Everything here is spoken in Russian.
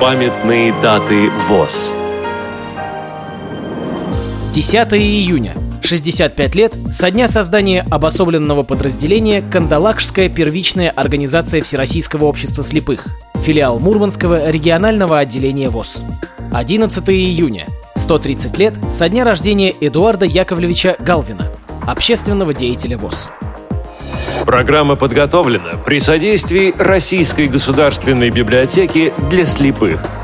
Памятные даты ВОЗ 10 июня. 65 лет со дня создания обособленного подразделения Кандалакшская первичная организация Всероссийского общества слепых, филиал Мурманского регионального отделения ВОЗ. 11 июня. 130 лет со дня рождения Эдуарда Яковлевича Галвина, общественного деятеля ВОЗ. Программа подготовлена при содействии Российской государственной библиотеки для слепых –